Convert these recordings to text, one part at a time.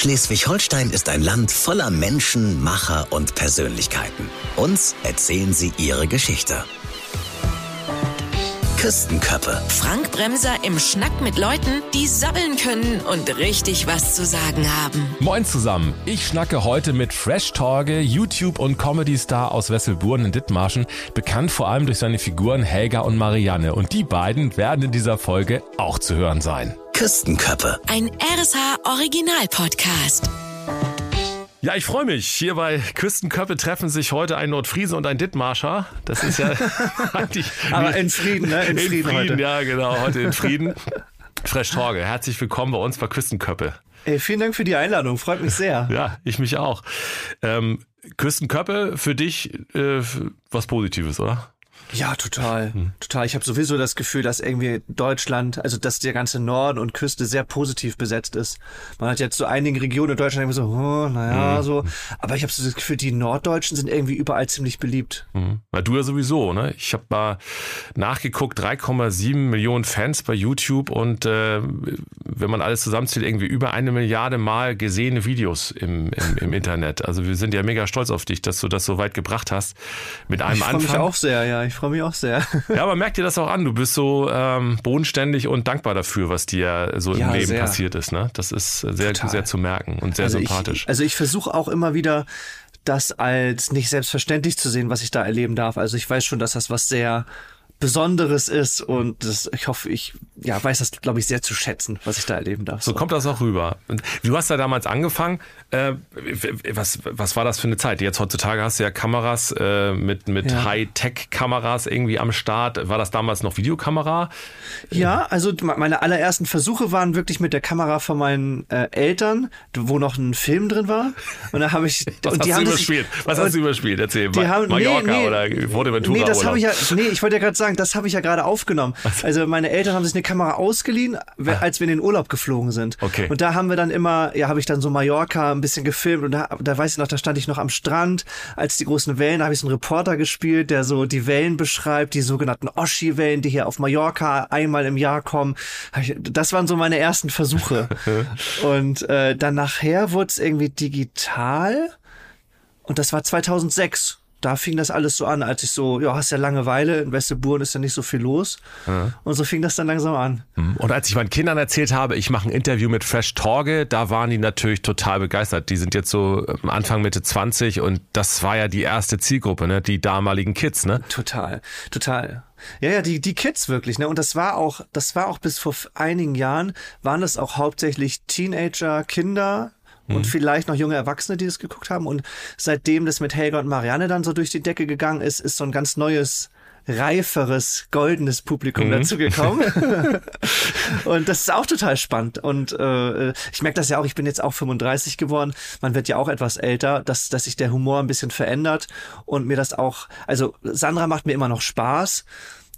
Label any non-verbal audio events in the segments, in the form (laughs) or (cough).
Schleswig-Holstein ist ein Land voller Menschen, Macher und Persönlichkeiten. Uns erzählen sie ihre Geschichte. Küstenköppe. Frank Bremser im Schnack mit Leuten, die sabbeln können und richtig was zu sagen haben. Moin zusammen. Ich schnacke heute mit Fresh Torge, YouTube- und Comedy-Star aus Wesselburen in Dithmarschen, bekannt vor allem durch seine Figuren Helga und Marianne. Und die beiden werden in dieser Folge auch zu hören sein. Küstenköppe. Ein RSH Original Podcast. Ja, ich freue mich. Hier bei Küstenköppe treffen sich heute ein Nordfriesen und ein Dithmarscher. Das ist ja (laughs) eigentlich. Aber in Frieden, ne? In, In Frieden, Frieden heute. ja, genau. Heute in Frieden. (laughs) Fresh Torge, herzlich willkommen bei uns bei Küstenköppe. Ey, vielen Dank für die Einladung, freut mich sehr. Ja, ich mich auch. Ähm, Küstenköppe für dich äh, was Positives, oder? Ja, total. Hm. Total. Ich habe sowieso das Gefühl, dass irgendwie Deutschland, also dass der ganze Norden und Küste sehr positiv besetzt ist. Man hat jetzt so einigen Regionen in Deutschland immer so, oh, naja, Hm. so. Aber ich habe so das Gefühl, die Norddeutschen sind irgendwie überall ziemlich beliebt. Mhm. Na, du ja sowieso, ne? Ich habe mal nachgeguckt, 3,7 Millionen Fans bei YouTube und äh, wenn man alles zusammenzählt, irgendwie über eine Milliarde Mal gesehene Videos im, im, im Internet. Also wir sind ja mega stolz auf dich, dass du das so weit gebracht hast mit einem Ich freue mich Anfang. auch sehr, ja. Ich freue mich auch sehr. (laughs) Ja, aber merk dir das auch an. Du bist so ähm, bodenständig und dankbar dafür, was dir so im Ja, Leben sehr. passiert ist. Ne? Das ist sehr, Total. sehr zu merken und sehr also sympathisch. Ich, also ich versuche auch immer wieder, das als nicht selbstverständlich zu sehen, was ich da erleben darf. Also ich weiß schon, dass das was sehr Besonderes ist und das, ich hoffe, ich ja, weiß das, glaube ich, sehr zu schätzen, was ich da erleben darf. So kommt das auch rüber. Und du hast da damals angefangen. Äh, was, was war das für eine Zeit? Jetzt heutzutage hast du ja Kameras äh, mit, mit Ja. Hightech-Kameras irgendwie am Start. War das damals noch Videokamera? Ja, also me- meine allerersten Versuche waren wirklich mit der Kamera von meinen äh, Eltern, wo noch ein Film drin war. Und da habe ich (laughs) Was hast du überspielt? Was hast du überspielt? Erzähl mal. haben, Mallorca nee, nee, oder Fuerteventura Nee, das habe ich ja, nee, ich wollte ja gerade sagen, das habe ich ja gerade aufgenommen. Also meine Eltern haben sich eine Kamera ausgeliehen, als wir in den Urlaub geflogen sind. Okay. Und da haben wir dann immer, ja, habe ich dann so Mallorca ein bisschen gefilmt und da, da weiß ich noch, da stand ich noch am Strand, als die großen Wellen, da habe ich so einen Reporter gespielt, der so die Wellen beschreibt, die sogenannten Oschi-Wellen, die hier auf Mallorca einmal im Jahr kommen. Das waren so meine ersten Versuche. (laughs) und äh, dann nachher wurde es irgendwie digital. Und das war 2006. Da fing das alles so an, als ich so, ja, hast ja Langeweile, in Westeburen ist ja nicht so viel los. Und so fing das dann langsam an. Und als ich meinen Kindern erzählt habe, ich mache ein Interview mit Fresh Torge, da waren die natürlich total begeistert. Die sind jetzt so ähm, Anfang Mitte 20 und das war ja die erste Zielgruppe, ne? die damaligen Kids. Ne? Total, total. Ja, ja, die, die Kids wirklich, ne? Und das war auch, das war auch bis vor einigen Jahren, waren das auch hauptsächlich Teenager, Kinder und vielleicht noch junge Erwachsene, die das geguckt haben. Und seitdem das mit Helga und Marianne dann so durch die Decke gegangen ist, ist so ein ganz neues, reiferes, goldenes Publikum dazugekommen. (laughs) und das ist auch total spannend. Und äh, ich merke das ja auch, ich bin jetzt auch 35 geworden. Man wird ja auch etwas älter, dass, dass sich der Humor ein bisschen verändert und mir das auch, also Sandra macht mir immer noch Spaß.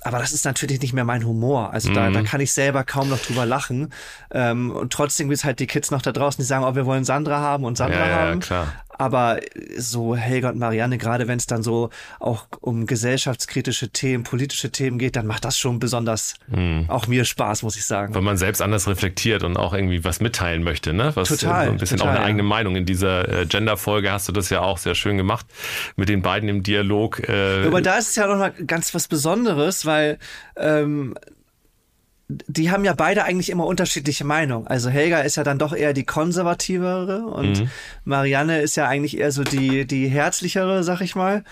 Aber das ist natürlich nicht mehr mein Humor. Also da, Mhm. da kann ich selber kaum noch drüber lachen. Ähm, und trotzdem gibt es halt die Kids noch da draußen, die sagen, oh, wir wollen Sandra haben und Sandra Ja, ja, haben. klar. Aber so Helga und Marianne, gerade wenn es dann so auch um gesellschaftskritische Themen, politische Themen geht, dann macht das schon besonders Mhm. auch mir Spaß, muss ich sagen. Weil man selbst anders reflektiert und auch irgendwie was mitteilen möchte, ne? Was Total, äh, so ein bisschen total, auch eine ja. eigene Meinung. In dieser äh, Gender-Folge hast du das ja auch sehr schön gemacht mit den beiden im Dialog. Äh, Aber da ist es ja noch mal ganz was Besonderes, weil ähm, die haben ja beide eigentlich immer unterschiedliche Meinungen. Also Helga ist ja dann doch eher die konservativere und Marianne ist ja eigentlich eher so die, die herzlichere, sag ich mal.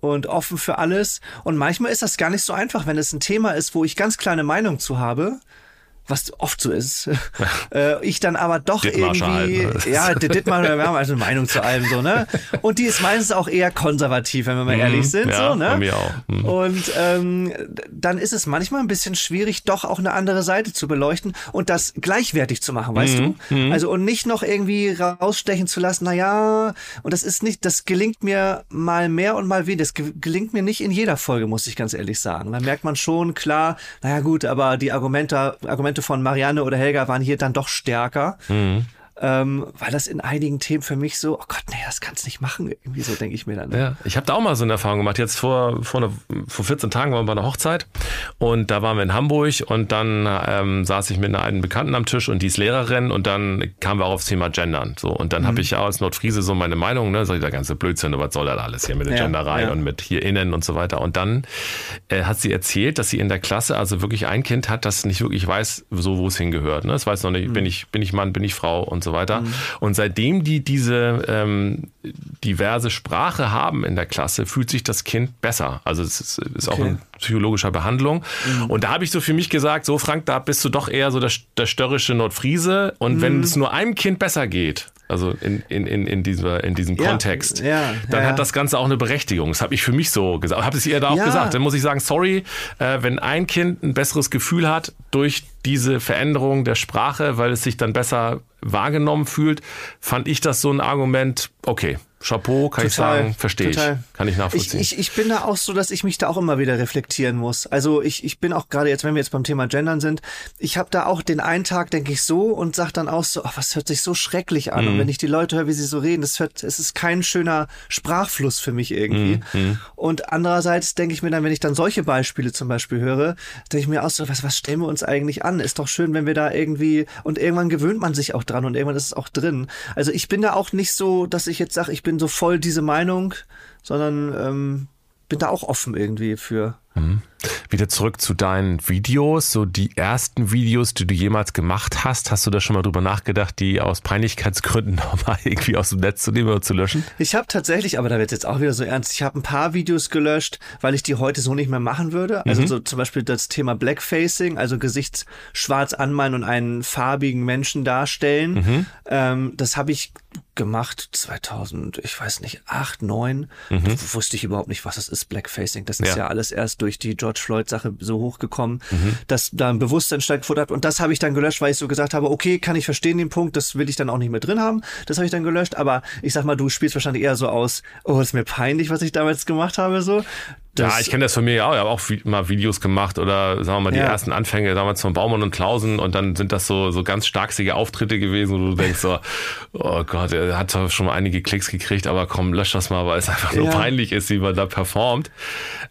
Und offen für alles. Und manchmal ist das gar nicht so einfach, wenn es ein Thema ist, wo ich ganz kleine Meinung zu habe, was oft so ist. (laughs) äh, ich dann aber doch Dithmarscher irgendwie, halt, ne? (laughs) ja, der Dittmar, wir haben also eine Meinung zu allem so, ne? Und die ist meistens auch eher konservativ, wenn wir mal ehrlich sind, Mhm. ja, so, ne? bei mir auch. Mhm. Und ähm, dann ist es manchmal ein bisschen schwierig, doch auch eine andere Seite zu beleuchten und das gleichwertig zu machen, weißt Mhm. du? Also und nicht noch irgendwie rausstechen zu lassen, na ja, und das ist nicht, das gelingt mir mal mehr und mal weniger. Das ge- gelingt mir nicht in jeder Folge, muss ich ganz ehrlich sagen. Da merkt man schon klar, naja gut, aber die Argumente, Argumente von Marianne oder Helga waren hier dann doch stärker. Ähm, weil das in einigen Themen für mich so, oh Gott, nee, das kannst nicht machen. Irgendwie so denke ich mir dann. Ja, ich habe da auch mal so eine Erfahrung gemacht. Jetzt vor, vor, eine, vor 14 Tagen waren wir bei einer Hochzeit und da waren wir in Hamburg und dann ähm, saß ich mit einer alten Bekannten am Tisch und die ist Lehrerin und dann kamen wir auch aufs Thema Gendern. So, und dann mhm. habe ich ja als Nordfriese so meine Meinung, ne, so der ganze Blödsinn, was soll das alles hier mit der ja, Genderei ja. und mit hier innen und so weiter. Und dann äh, hat sie erzählt, dass sie in der Klasse also wirklich ein Kind hat, das nicht wirklich weiß, so wo es hingehört. Ne? Es weiß noch nicht, mhm. bin ich, bin ich Mann, bin ich Frau und so weiter. Mhm. Und seitdem die diese ähm, diverse Sprache haben in der Klasse, fühlt sich das Kind besser. Also es ist, ist okay. auch in psychologischer Behandlung. Mhm. Und da habe ich so für mich gesagt, so Frank, da bist du doch eher so der, der störrische Nordfriese. Und mhm. wenn es nur einem Kind besser geht, also in, in, in, in, dieser, in diesem ja, Kontext, ja, dann ja, hat das Ganze auch eine Berechtigung. Das habe ich für mich so gesagt. Habe es ihr da auch gesagt. Dann muss ich sagen, sorry, äh, wenn ein Kind ein besseres Gefühl hat durch diese Veränderung der Sprache, weil es sich dann besser wahrgenommen fühlt, fand ich das so ein Argument, okay, Chapeau, kann total, ich sagen, verstehe ich. Kann ich nachvollziehen. Ich, ich, ich bin da auch so, dass ich mich da auch immer wieder reflektieren muss. Also ich, ich bin auch gerade jetzt, wenn wir jetzt beim Thema Gendern sind, ich habe da auch den einen Tag, denke ich so und sag dann auch so, oh, was hört sich so schrecklich an. Mhm. Und wenn ich die Leute höre, wie sie so reden, das hört, es ist kein schöner Sprachfluss für mich irgendwie. Mhm. mhm. Und andererseits denke ich mir dann, wenn ich dann solche Beispiele zum Beispiel höre, denke ich mir auch so, was, was stellen wir uns eigentlich an? Ist doch schön, wenn wir da irgendwie, und irgendwann gewöhnt man sich auch dran und irgendwann ist es auch drin. Also ich bin da auch nicht so, dass ich jetzt sage, ich bin so voll diese Meinung, sondern ähm, bin da auch offen irgendwie für. Mhm. Wieder zurück zu deinen Videos, so die ersten Videos, die du jemals gemacht hast. Hast du da schon mal drüber nachgedacht, die aus Peinlichkeitsgründen (laughs) nochmal irgendwie aus dem Netz zu nehmen oder zu löschen? Ich habe tatsächlich, aber da wird jetzt auch wieder so ernst, ich habe ein paar Videos gelöscht, weil ich die heute so nicht mehr machen würde. Also mhm. so zum Beispiel das Thema Blackfacing, also Gesicht schwarz anmalen und einen farbigen Menschen darstellen. Mhm. Ähm, das habe ich gemacht 2000, ich weiß nicht, 8, 9. Mhm. Wusste ich überhaupt nicht, was das ist, Blackfacing. Das ist ja, ja alles erst durch die George Floyd-Sache so hochgekommen, mhm. dass da ein Bewusstsein stattgefunden hat. Und das habe ich dann gelöscht, weil ich so gesagt habe, okay, kann ich verstehen den Punkt, das will ich dann auch nicht mehr drin haben. Das habe ich dann gelöscht. Aber ich sag mal, du spielst wahrscheinlich eher so aus, oh, ist mir peinlich, was ich damals gemacht habe, so. Das ja, ich kenne das von mir auch. Ich habe auch mal Videos gemacht oder sagen wir mal die ja. ersten Anfänge damals von Baumann und Klausen und dann sind das so, so ganz starksige Auftritte gewesen, wo du denkst so, (laughs) oh Gott, er hat zwar schon mal einige Klicks gekriegt, aber komm, lösch das mal, weil es einfach ja. nur peinlich ist, wie man da performt.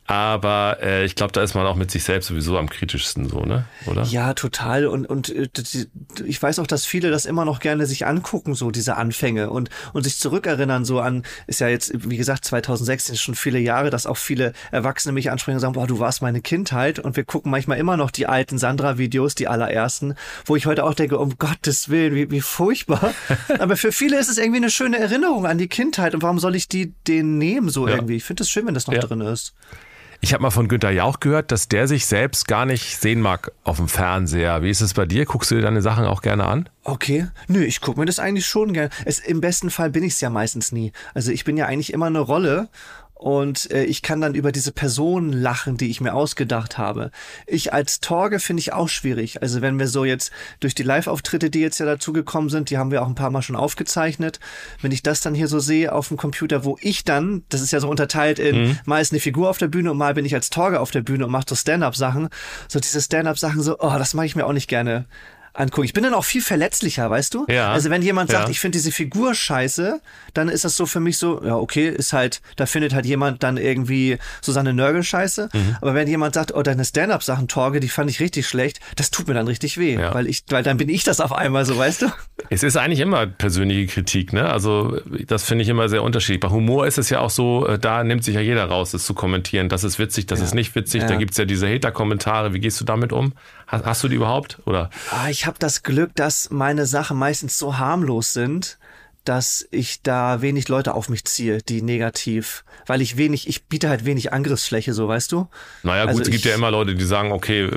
Aber äh, ich glaube, da ist man auch mit sich selbst sowieso am kritischsten so, ne? Oder? Ja, total. Und, und äh, ich weiß auch, dass viele das immer noch gerne sich angucken, so diese Anfänge und, und sich zurückerinnern, so an, ist ja jetzt, wie gesagt, 2006 ist schon viele Jahre, dass auch viele Erwachsene mich ansprechen und sagen, boah, du warst meine Kindheit. Und wir gucken manchmal immer noch die alten Sandra-Videos, die allerersten, wo ich heute auch denke, um Gottes Willen, wie, wie furchtbar. (laughs) Aber für viele ist es irgendwie eine schöne Erinnerung an die Kindheit. Und warum soll ich die den nehmen so ja. irgendwie? Ich finde es schön, wenn das noch ja. drin ist. Ich habe mal von Günther Jauch gehört, dass der sich selbst gar nicht sehen mag auf dem Fernseher. Wie ist es bei dir? Guckst du dir deine Sachen auch gerne an? Okay. Nö, ich gucke mir das eigentlich schon gerne. Es, Im besten Fall bin ich es ja meistens nie. Also ich bin ja eigentlich immer eine Rolle und äh, ich kann dann über diese Person lachen, die ich mir ausgedacht habe. Ich als Torge finde ich auch schwierig. Also wenn wir so jetzt durch die Live-Auftritte, die jetzt ja dazugekommen sind, die haben wir auch ein paar Mal schon aufgezeichnet. Wenn ich das dann hier so sehe auf dem Computer, wo ich dann, das ist ja so unterteilt in mhm. mal ist eine Figur auf der Bühne und mal bin ich als Torge auf der Bühne und mache so Stand-up-Sachen. So diese Stand-up-Sachen so, oh, das mache ich mir auch nicht gerne angucken. Ich bin dann auch viel verletzlicher, weißt du? Ja. Also wenn jemand sagt, ja. ich finde diese Figur scheiße, dann ist das so für mich so, ja, okay, ist halt, da findet halt jemand dann irgendwie Susanne Nörgel scheiße. Mhm. Aber wenn jemand sagt, oh, deine Stand-up-Sachen, Torge, die fand ich richtig schlecht, das tut mir dann richtig weh, ja. weil ich, weil dann bin ich das auf einmal so, weißt du? Es ist eigentlich immer persönliche Kritik, ne? Also das finde ich immer sehr unterschiedlich. Bei Humor ist es ja auch so, äh, da nimmt sich ja jeder raus, das zu kommentieren. Das ist witzig, das ja. ist nicht witzig. Da gibt's ja diese Hater-Kommentare. Wie gehst du damit um? Hast, hast du die überhaupt? Oder? Ah, ich habe das Glück, dass meine Sachen meistens so harmlos sind, dass ich da wenig Leute auf mich ziehe, die negativ, weil ich wenig, ich biete halt wenig Angriffsfläche, so weißt du. Naja, gut, also es gibt ja immer Leute, die sagen, okay,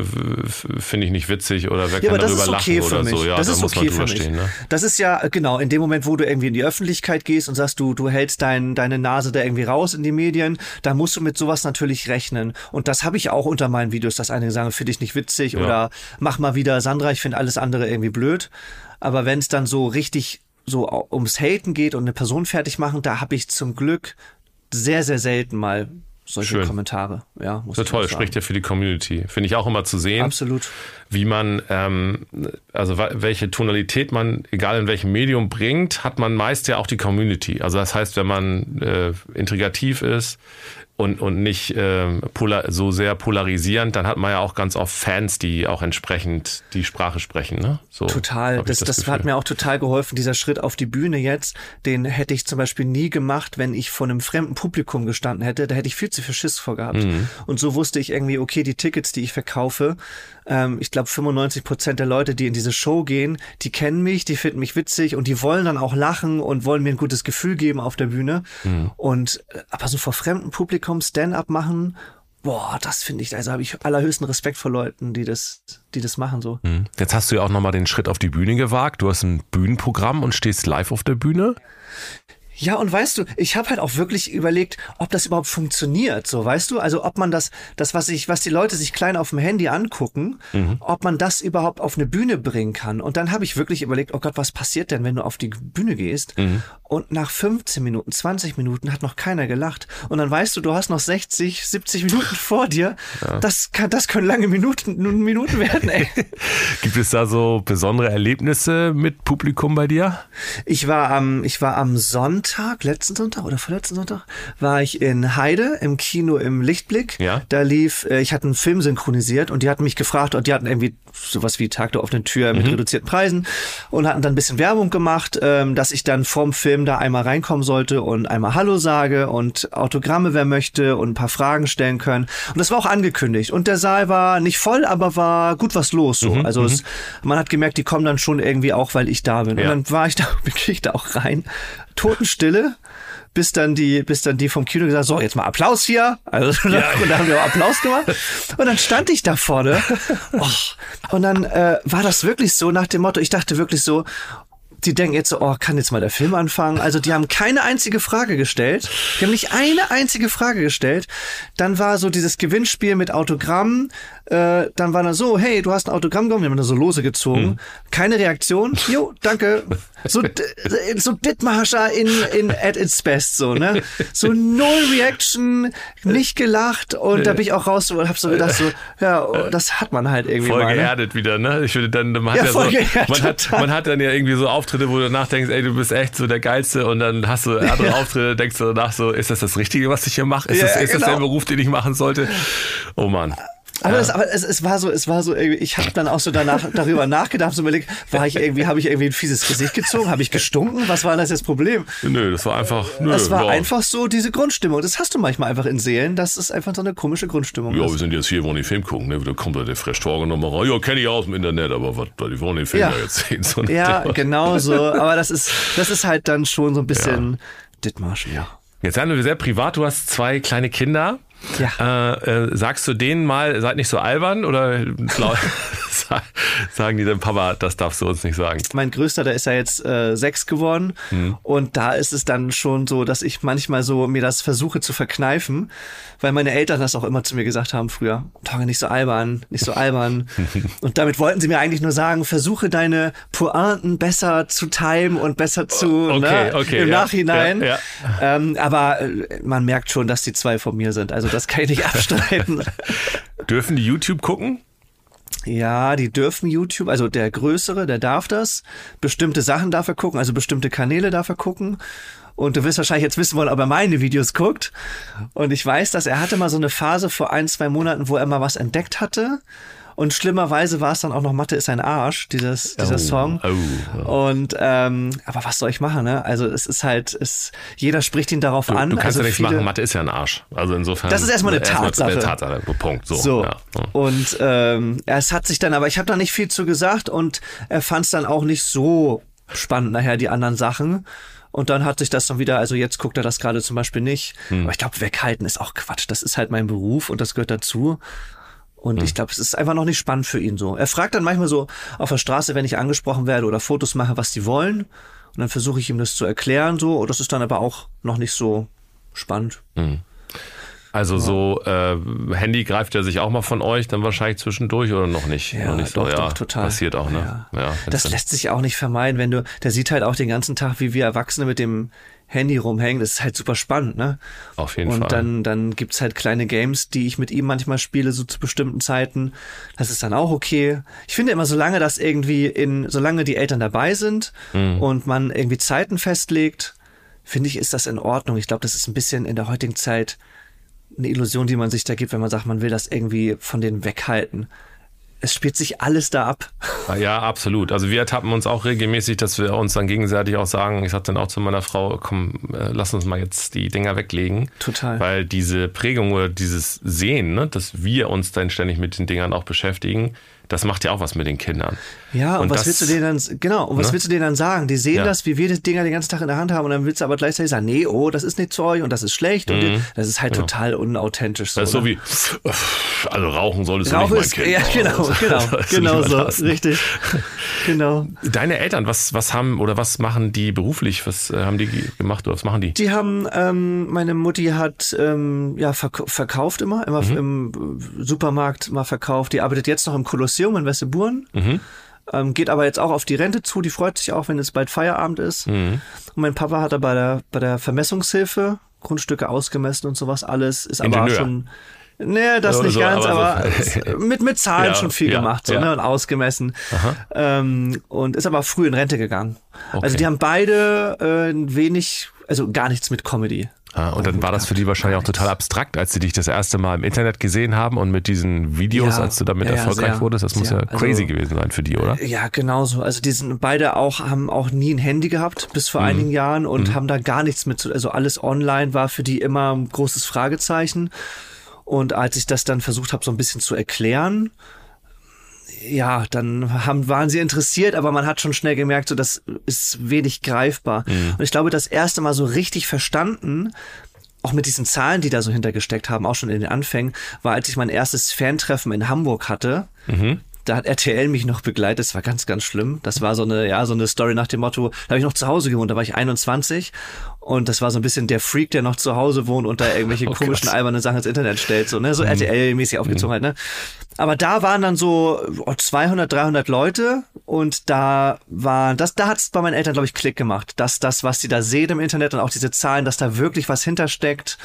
finde ich nicht witzig oder wer ja, kann darüber okay lachen oder mich. so. Ja, das ist okay für mich. Ne? Das ist ja, genau, in dem Moment, wo du irgendwie in die Öffentlichkeit gehst und sagst, du, du hältst dein, deine Nase da irgendwie raus in die Medien, da musst du mit sowas natürlich rechnen. Und das habe ich auch unter meinen Videos, dass einige sagen, finde ich nicht witzig ja. oder mach mal wieder Sandra, ich finde alles andere irgendwie blöd. Aber wenn es dann so richtig so ums Haten geht und eine Person fertig machen, da habe ich zum Glück sehr, sehr selten mal solche Schön. Kommentare. Ja, muss So ich toll, spricht ja für die Community. Finde ich auch immer zu sehen. Absolut. wie man, ähm, also welche Tonalität man, egal in welchem Medium bringt, hat man meist ja auch die Community. Also das heißt, wenn man äh, integrativ ist und, und nicht polar, so sehr polarisierend, dann hat man ja auch ganz oft Fans, die auch entsprechend die Sprache sprechen. Ne? So Total. Das, das, Gefühl. hat mir auch total geholfen. Dieser Schritt auf die Bühne jetzt, den hätte ich zum Beispiel nie gemacht, wenn ich vor einem fremden Publikum gestanden hätte. Da hätte ich viel zu viel Schiss vor gehabt. Mhm. Und so wusste ich irgendwie, okay, die Tickets, die ich verkaufe, ähm, ich glaube 95 Prozent der Leute, die in diese Show gehen, die kennen mich, die finden mich witzig und die wollen dann auch lachen und wollen mir ein gutes Gefühl geben auf der Bühne. Mhm. Und äh, aber so vor fremdem Publikum Stand-up machen, boah, das finde ich, also habe ich allerhöchsten Respekt vor Leuten, die das, die das machen so. Mhm. Jetzt hast du ja auch nochmal den Schritt auf die Bühne gewagt. Du hast ein Bühnenprogramm und stehst live auf der Bühne. Ja, und weißt du, ich habe halt auch wirklich überlegt, ob das überhaupt funktioniert, so weißt du? Also ob man das, das, was ich, was die Leute sich klein auf dem Handy angucken, ob man das überhaupt auf eine Bühne bringen kann. Und dann habe ich wirklich überlegt, oh Gott, was passiert denn, wenn du auf die Bühne gehst? Und nach 15 Minuten, 20 Minuten hat noch keiner gelacht. Und dann weißt du, du hast noch 60, 70 Minuten vor dir. Das kann, das können lange Minuten, Minuten werden, ey. (laughs) Gibt es da so besondere Erlebnisse mit Publikum bei dir? Ich war am, ich war am Sonntag, letzten Sonntag oder vorletzten Sonntag, war ich in Heide im Kino im Lichtblick. Ja. Da lief, äh, ich hatte einen Film synchronisiert und die hatten mich gefragt und die hatten irgendwie sowas wie Tag der offenen Tür mit reduzierten Preisen und hatten dann ein bisschen Werbung gemacht, ähm, dass ich dann vorm Film da einmal reinkommen sollte und einmal Hallo sage und Autogramme, wer möchte und ein paar Fragen stellen können. Und das war auch angekündigt. Und der Saal war nicht voll, aber war gut was los. So. also es, man hat gemerkt, die kommen dann schon irgendwie auch, weil ich da bin. Ja. Und dann war ich da, (laughs) bin ich da auch rein. Totenstille. Bis dann die, bis dann die vom Kino gesagt, so, jetzt mal Applaus hier. Also, (laughs) und dann haben wir auch Applaus gemacht. Und dann stand ich da vorne. (laughs) Oh, und dann äh, war das wirklich so nach dem Motto, ich dachte wirklich so, die denken jetzt so, oh, kann jetzt mal der Film anfangen? Also die haben keine einzige Frage gestellt. Die haben nicht eine einzige Frage gestellt. Dann war so dieses Gewinnspiel mit Autogramm. Äh, dann war dann so, hey, du hast ein Autogramm gewonnen. Wir haben da so Lose gezogen. Keine Reaktion. Jo, danke. So, so Dittmarscher in, in at its best, so, ne? So null Reaction, nicht gelacht. Und da bin ich auch raus und hab so gedacht, so, ja, oh, das hat man halt irgendwie Voll mal. Ne? geerdet wieder, ne? Ich finde dann, man hat Ja, ja, so, man hat, man hat dann ja irgendwie so Auftritte, wo du nachdenkst, ey, du bist echt so der Geilste und dann hast du andere Auftritte, denkst du danach so, ist das das Richtige, was ich hier mache? Ist, Ja, das, ist das genau. der Beruf, den ich machen sollte? Oh Mann. Aber, es, aber es, es war so, es war so irgendwie, ich habe dann auch so danach (laughs) darüber nachgedacht, so überlegt, war ich irgendwie, habe ich irgendwie ein fieses Gesicht gezogen, habe ich gestunken, was war das jetzt Problem? Nö, das war einfach, nö, Das war ja. einfach so diese Grundstimmung. Das hast du manchmal einfach in Seelen, dass es einfach so eine komische Grundstimmung Ja, wir ist. sind jetzt hier, wollen den Film gucken, ne? Da kommt da der Fresh Talker nochmal rein. Ja, kenne ich aus dem Internet, aber was, die wollen den Film Ja. ja jetzt sehen. So Ja, dem- genau so. Aber das ist, das ist halt dann schon so ein bisschen Dithmarschen, ja. Jetzt werden wir sehr privat. Du hast zwei kleine Kinder. Ja. Äh, äh, sagst du denen mal, seid nicht so albern oder (laughs) sagen die dann, Papa, das darfst du uns nicht sagen? Mein Größter, der ist ja jetzt äh, sechs geworden Mhm. und da ist es dann schon so, dass ich manchmal so mir das versuche zu verkneifen, weil meine Eltern das auch immer zu mir gesagt haben früher. Tonge, nicht so albern, nicht so albern. (laughs) und damit wollten sie mir eigentlich nur sagen, versuche deine Pointen besser zu timen und besser zu Okay, ne, okay, im ja, Nachhinein. ja, Ähm, aber äh, man merkt schon, dass die zwei von mir sind. Also das kann ich nicht (laughs) abstreiten. Dürfen die YouTube gucken? Ja, die dürfen YouTube, also der Größere, der darf das. Bestimmte Sachen darf er gucken, also bestimmte Kanäle darf er gucken. Und du wirst wahrscheinlich jetzt wissen wollen, ob er meine Videos guckt. Und ich weiß, dass er hatte mal so eine Phase vor ein, zwei Monaten, wo er mal was entdeckt hatte. Und schlimmerweise war es dann auch noch Mathe ist ein Arsch, dieses, dieser Oh, Song. oh, Und ähm, aber was soll ich machen, ne? Also es ist halt, es, jeder spricht ihn darauf Du, an. du kannst also ja nichts viele, machen, Mathe ist ja ein Arsch. Also insofern. Das ist erstmal eine Tatsache. Eine Tatsache. Punkt. So. So. Ja. Und ähm, es hat sich dann, aber ich habe da nicht viel zu gesagt und er fand es dann auch nicht so spannend nachher, die anderen Sachen. Und dann hat sich das dann wieder, also jetzt guckt er das gerade zum Beispiel nicht. Hm. Aber ich glaube, weghalten ist auch Quatsch. Das ist halt mein Beruf und das gehört dazu. Und Hm. ich glaube, es ist einfach noch nicht spannend für ihn so. Er fragt dann manchmal so auf der Straße, wenn ich angesprochen werde oder Fotos mache, was die wollen. Und dann versuche ich ihm das zu erklären so. Und das ist dann aber auch noch nicht so spannend. Also so äh, Handy greift er sich auch mal von euch, dann wahrscheinlich zwischendurch oder noch nicht? Ja, noch nicht doch, so, ja, doch, total. Passiert auch, ne? Ja. Ja. Das lässt sich auch nicht vermeiden, wenn du, der sieht halt auch den ganzen Tag, wie wir Erwachsene mit dem Handy rumhängen. Das ist halt super spannend, ne? Auf jeden und Fall. Und dann, dann gibt's halt kleine Games, die ich mit ihm manchmal spiele, so zu bestimmten Zeiten. Das ist dann auch okay. Ich finde immer, solange das irgendwie in, solange die Eltern dabei sind Mhm. und man irgendwie Zeiten festlegt, finde ich, ist das in Ordnung. Ich glaube, das ist ein bisschen in der heutigen Zeit eine Illusion, die man sich da gibt, wenn man sagt, man will das irgendwie von denen weghalten. Es spielt sich alles da ab. Ja, absolut. Also wir ertappen uns auch regelmäßig, dass wir uns dann gegenseitig auch sagen, ich sag dann auch zu meiner Frau, komm, äh, lass uns mal jetzt die Dinger weglegen. Total. Weil diese Prägung oder dieses Sehen, ne, dass wir uns dann ständig mit den Dingern auch beschäftigen, das macht ja auch was mit den Kindern. Ja, und, Und was das- willst du denen dann, genau, und was Ne? willst du denen dann sagen? Die sehen Ja. das, wie wir die Dinger den ganzen Tag in der Hand haben und dann willst du aber gleichzeitig sagen, nee, oh, das ist nicht Zeug und das ist schlecht und das ist halt total unauthentisch. So, Mhm. Das ist so ne? wie, also rauchen solltest du Rauch nicht, mein ist, Kind. ja, genau, genau, (laughs) das genau nicht so, überlassen. richtig, genau. Deine Eltern, was, was haben oder was machen die beruflich? Was äh, haben die gemacht oder was machen die? Die haben, ähm, meine Mutti hat ähm, ja verk verkauft immer, immer Mhm. im Supermarkt mal verkauft. Die arbeitet jetzt noch im Kolosseum in Westeburen. Mhm. Ähm, geht aber jetzt auch auf die Rente zu. Die freut sich auch, wenn es bald Feierabend ist. Mhm. Und mein Papa hat da bei der, bei der Vermessungshilfe Grundstücke ausgemessen und sowas alles. Ist aber Ingenieur. schon. Nee, das So- nicht so, ganz, aber aber, so- (laughs) mit, mit Zahlen Ja, schon viel ja, gemacht so, ja. ne, und ausgemessen. Ähm, und ist aber früh in Rente gegangen. Okay. Also die haben beide äh, wenig, also gar nichts mit Comedy. Ah, und dann war das für die wahrscheinlich auch total abstrakt, als sie dich das erste Mal im Internet gesehen haben und mit diesen Videos, Ja, als du damit ja, erfolgreich sehr, wurdest. Das muss sehr. ja crazy Also- gewesen sein für die, oder? Ja, genauso. Also die sind beide auch, haben auch nie ein Handy gehabt bis Mhm. vor einigen Jahren und haben da gar nichts mit, zu- also alles online war für die immer ein großes Fragezeichen. Und als ich das dann versucht habe, so ein bisschen zu erklären, ja, dann haben, waren sie interessiert, aber man hat schon schnell gemerkt, so das ist wenig greifbar. Mhm. Und ich glaube, das erste Mal so richtig verstanden, auch mit diesen Zahlen, die da so hintergesteckt haben, auch schon in den Anfängen, war, als ich mein erstes Fantreffen in Hamburg hatte. Da hat RTL mich noch begleitet. Das war ganz, ganz schlimm. Das war so eine, ja, so eine Story nach dem Motto, da habe ich noch zu Hause gewohnt, da war ich 21 und das war so ein bisschen der Freak, der noch zu Hause wohnt und da irgendwelche (laughs) Oh komischen, Gott. albernen Sachen ins Internet stellt, so, ne, so RTL-mäßig aufgezogen halt, ne. Aber da waren dann so oh, 200, 300 Leute und da war, das, da hat es bei meinen Eltern, glaube ich, Klick gemacht, dass das, was sie da sehen im Internet und auch diese Zahlen, dass da wirklich was hintersteckt.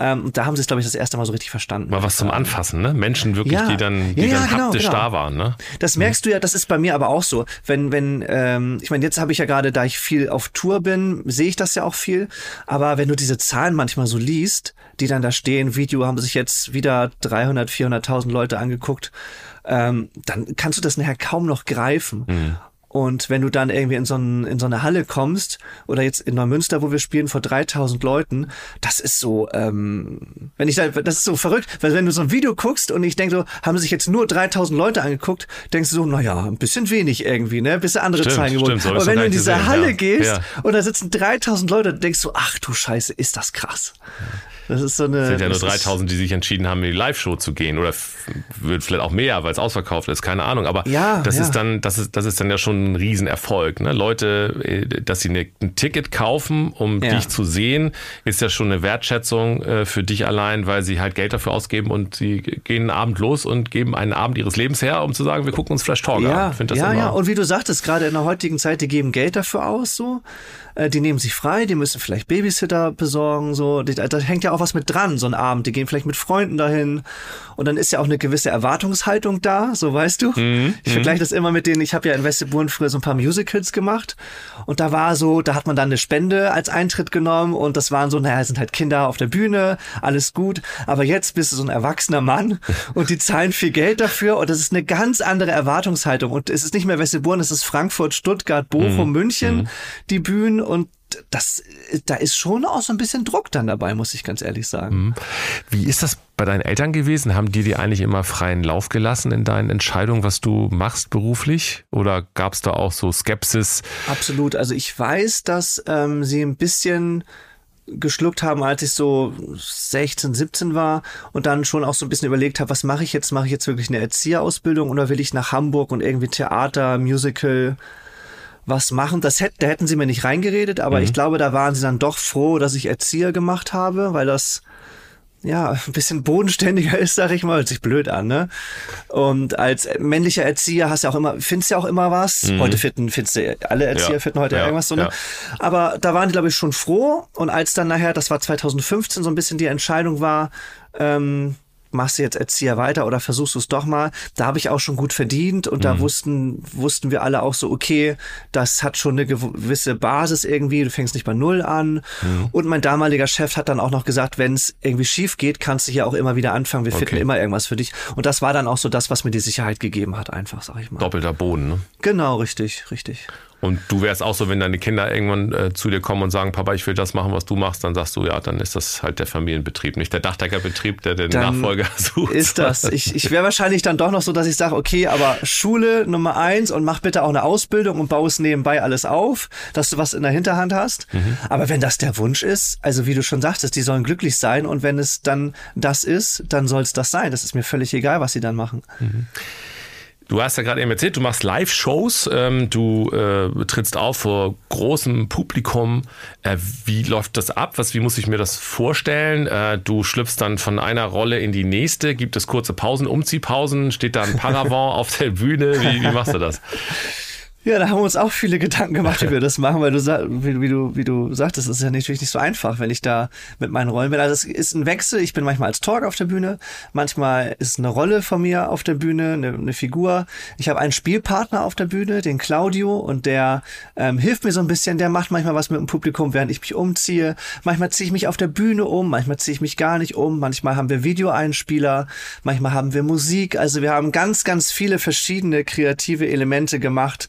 Ähm, und da haben sie es, glaube ich, das erste Mal so richtig verstanden. Mal was zum Anfassen, ne? Menschen wirklich, Ja. die dann, die Ja, ja, dann genau, haptisch genau. da waren, ne? Das merkst du ja, das ist bei mir aber auch so. Wenn, wenn, ähm, ich meine, jetzt habe ich ja gerade, da ich viel auf Tour bin, sehe ich das ja auch viel. Aber wenn du diese Zahlen manchmal so liest, die dann da stehen, Video haben sich jetzt wieder 300, 400.000 Leute angeguckt, ähm, dann kannst du das nachher kaum noch greifen. Und wenn du dann irgendwie in so, ein, in so eine Halle kommst, oder jetzt in Neumünster, wo wir spielen, vor 3000 Leuten, das ist so, ähm, wenn ich da, das ist so verrückt, weil wenn du so ein Video guckst und ich denke so, haben sich jetzt nur 3000 Leute angeguckt, denkst du so, naja, ein bisschen wenig irgendwie, ne, bisschen andere Stimmt, Zahlen gewohnt. so Aber wenn du in diese zu sehen, Halle ja. gehst Ja. und da sitzen 3000 Leute, dann denkst du, ach du Scheiße, ist das krass. Das ist so eine. sind ja nur das ist- 3000, die sich entschieden haben, in die Live-Show zu gehen. Oder wird vielleicht auch mehr, weil es ausverkauft ist, keine Ahnung. Aber Ja, das ja. ist dann, das ist, das ist dann ja schon ein Riesenerfolg. Ne? Leute, äh, dass sie eine, ein Ticket kaufen, um Ja. dich zu sehen, ist ja schon eine Wertschätzung äh, für dich allein, weil sie halt Geld dafür ausgeben und sie gehen einen Abend los und geben einen Abend ihres Lebens her, um zu sagen, wir gucken uns Flash Talk Ja, an. Ja, ja. Und wie du sagtest, gerade in der heutigen Zeit, die geben Geld dafür aus, so. Äh, Die nehmen sich frei, die müssen vielleicht Babysitter besorgen, so. Die- Da hängt ja auch was mit dran, so ein Abend. Die gehen vielleicht mit Freunden dahin. Und dann ist ja auch eine gewisse Erwartungshaltung da, so weißt du. Mhm, Ich vergleiche das immer mit denen, ich habe ja in Westeburen früher so ein paar Musicals gemacht. Und da war so, da hat man dann eine Spende als Eintritt genommen und das waren so, naja, sind halt Kinder auf der Bühne, alles gut. Aber jetzt bist du so ein erwachsener Mann (laughs) und die zahlen viel Geld dafür und das ist eine ganz andere Erwartungshaltung. Und es ist nicht mehr Westeburen, es ist Frankfurt, Stuttgart, Bochum, München, die Bühnen und das, da ist schon auch so ein bisschen Druck dann dabei, muss ich ganz ehrlich sagen. Wie ist das bei deinen Eltern gewesen? Haben die dir eigentlich immer freien Lauf gelassen in deinen Entscheidungen, was du machst beruflich? Oder gab es da auch so Skepsis? Absolut. Also ich weiß, dass ähm, sie ein bisschen geschluckt haben, als ich so 16, 17 war und dann schon auch so ein bisschen überlegt habe, was mache ich jetzt? Mache ich jetzt wirklich eine Erzieherausbildung oder will ich nach Hamburg und irgendwie Theater, Musical was machen? Das hätte, da hätten sie mir nicht reingeredet, aber ich glaube, da waren sie dann doch froh, dass ich Erzieher gemacht habe, weil das ja, ein bisschen bodenständiger (laughs) ist, sag ich mal, hört sich blöd an, ne? Und als männlicher Erzieher hast du auch immer, findest ja auch immer was. Mhm. Heute fitten, findest du, alle Erzieher ja. fitten heute ja. irgendwas so, ne? Ja. Aber da waren die, glaube ich, schon froh. Und als dann nachher, das war 2015, so ein bisschen die Entscheidung war, ähm, machst du jetzt Erzieher weiter oder versuchst du es doch mal. Da habe ich auch schon gut verdient und mhm. da wussten, wussten wir alle auch so, okay, das hat schon eine gewisse Basis irgendwie, du fängst nicht bei Null an. Mhm. Und mein damaliger Chef hat dann auch noch gesagt, wenn es irgendwie schief geht, kannst du hier auch immer wieder anfangen, wir okay. finden immer irgendwas für dich. Und das war dann auch so das, was mir die Sicherheit gegeben hat, einfach, sag ich mal. Doppelter Boden, ne? Genau, richtig, richtig. Und du wärst auch so, wenn deine Kinder irgendwann äh, zu dir kommen und sagen, Papa, ich will das machen, was du machst, dann sagst du, ja, dann ist das halt der Familienbetrieb, nicht der Dachdeckerbetrieb, der den dann Nachfolger (laughs) sucht. Ist das. Ich, ich wäre wahrscheinlich dann doch noch so, dass ich sage, okay, aber Schule Nummer eins und mach bitte auch eine Ausbildung und baue es nebenbei alles auf, dass du was in der Hinterhand hast. Mhm. Aber wenn das der Wunsch ist, also wie du schon sagtest, die sollen glücklich sein und wenn es dann das ist, dann soll es das sein. Das ist mir völlig egal, was sie dann machen. Mhm. Du hast ja gerade eben erzählt, du machst Live-Shows, ähm, du äh, trittst auf vor großem Publikum. Äh, wie läuft das ab? Was, wie muss ich mir das vorstellen? Äh, du schlüpfst dann von einer Rolle in die nächste. Gibt es kurze Pausen, Umziehpausen? Steht da ein Paravent (laughs) auf der Bühne? Wie, wie machst du das? Ja, da haben wir uns auch viele Gedanken gemacht, wie wir (laughs) das machen, weil du, wie, wie du, wie du sagtest, es ist ja natürlich nicht so einfach, wenn ich da mit meinen Rollen bin. Also es ist ein Wechsel. Ich bin manchmal als Talk auf der Bühne, manchmal ist eine Rolle von mir auf der Bühne, eine, eine Figur. Ich habe einen Spielpartner auf der Bühne, den Claudio, und der ähm, hilft mir so ein bisschen. Der macht manchmal was mit dem Publikum, während ich mich umziehe. Manchmal ziehe ich mich auf der Bühne um, manchmal ziehe ich mich gar nicht um. Manchmal haben wir Videoeinspieler, manchmal haben wir Musik. Also wir haben ganz, ganz viele verschiedene kreative Elemente gemacht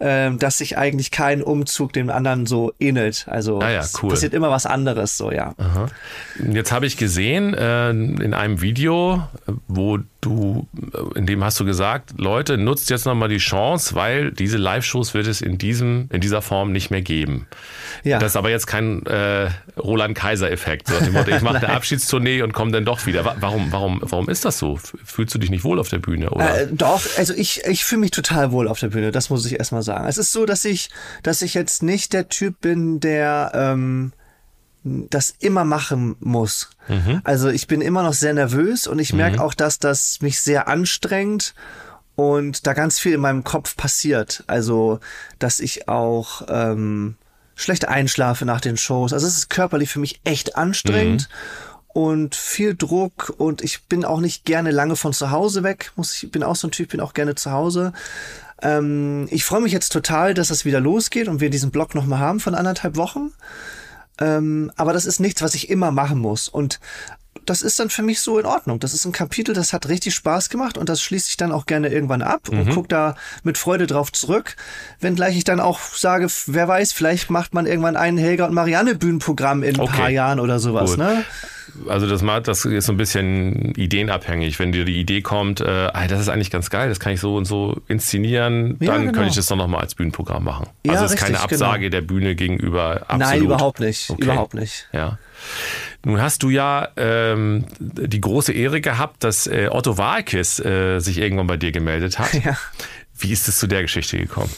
äh, dass sich eigentlich kein Umzug dem anderen so ähnelt. Also ah ja, cool. passiert immer was anderes, so ja. Aha. Jetzt habe ich gesehen äh, in einem Video, wo du, in dem hast du gesagt, Leute, nutzt jetzt nochmal die Chance, weil diese Live-Shows wird es in diesem, in dieser Form nicht mehr geben. Ja. Das ist aber jetzt kein äh, Roland Kaiser-Effekt. So ich mache (laughs) eine Abschiedstournee und komme dann doch wieder. Warum, warum, warum ist das so? Fühlst du dich nicht wohl auf der Bühne? Oder? Äh, doch, also ich, ich fühle mich total wohl auf der Bühne, das muss ich erstmal sagen. Es ist so, dass ich, dass ich jetzt nicht der Typ bin, der ähm, das immer machen muss. Mhm. Also ich bin immer noch sehr nervös und ich merke mhm. auch, dass das mich sehr anstrengt und da ganz viel in meinem Kopf passiert. Also, dass ich auch ähm, schlecht einschlafe nach den Shows. Also es ist körperlich für mich echt anstrengend. Mhm. Und viel Druck und ich bin auch nicht gerne lange von zu Hause weg. Muss ich bin auch so ein Typ, bin auch gerne zu Hause. Ähm, ich freue mich jetzt total, dass es wieder losgeht und wir diesen Blog nochmal haben von anderthalb Wochen. Ähm, aber das ist nichts, was ich immer machen muss. Und das ist dann für mich so in Ordnung. Das ist ein Kapitel, das hat richtig Spaß gemacht und das schließe ich dann auch gerne irgendwann ab mhm. und gucke da mit Freude drauf zurück. Wenngleich ich dann auch sage, wer weiß, vielleicht macht man irgendwann ein Helga und Marianne Bühnenprogramm in ein okay. paar Jahren oder sowas. Ne? Also das, das ist so ein bisschen ideenabhängig. Wenn dir die Idee kommt, äh, das ist eigentlich ganz geil, das kann ich so und so inszenieren, ja, dann genau. könnte ich das doch nochmal als Bühnenprogramm machen. Ja, also es ist richtig, keine Absage genau. der Bühne gegenüber absolut. Nein, überhaupt nicht. Okay. Überhaupt nicht. Ja. Nun hast du ja ähm, die große Ehre gehabt, dass äh, Otto Walkes äh, sich irgendwann bei dir gemeldet hat. (laughs) Ja. Wie ist es zu der Geschichte gekommen?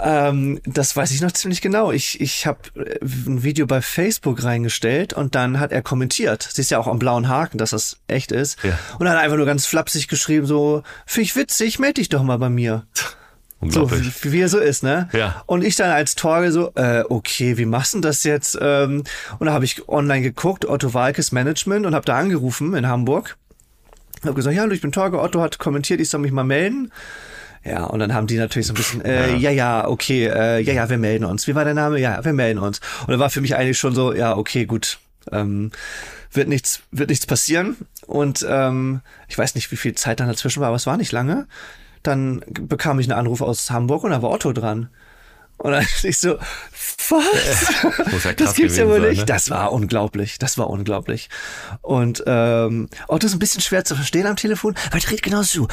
Ähm, das weiß ich noch ziemlich genau. Ich, ich habe äh, ein Video bei Facebook reingestellt und dann hat er kommentiert. Siehst ja auch am blauen Haken, dass das echt ist. Ja. Und dann hat einfach nur ganz flapsig geschrieben, so, finde ich witzig, melde dich doch mal bei mir. (laughs) So, wie, wie er so ist, ne? Ja. Und ich dann als Torge so, äh, okay, wie machst du das jetzt? Ähm, und da habe ich online geguckt, Otto Walkes Management und habe da angerufen in Hamburg. Habe gesagt, ja, hallo, ich bin Torge, Otto hat kommentiert, ich soll mich mal melden. Ja, und dann haben die natürlich so ein bisschen, äh, ja, ja, ja okay, äh, ja, ja, wir melden uns. Wie war der Name? Ja, wir melden uns. Und da war für mich eigentlich schon so, ja, okay, gut, ähm, wird nichts, wird nichts passieren. Und ähm, ich weiß nicht, wie viel Zeit dann dazwischen war, aber es war nicht lange. Dann bekam ich einen Anruf aus Hamburg und da war Otto dran. Und dann ich so, was? Ja das gibt's ja wohl nicht. Ne? Das war unglaublich. Das war unglaublich. Und ähm, Otto ist ein bisschen schwer zu verstehen am Telefon, weil ich rede genau so.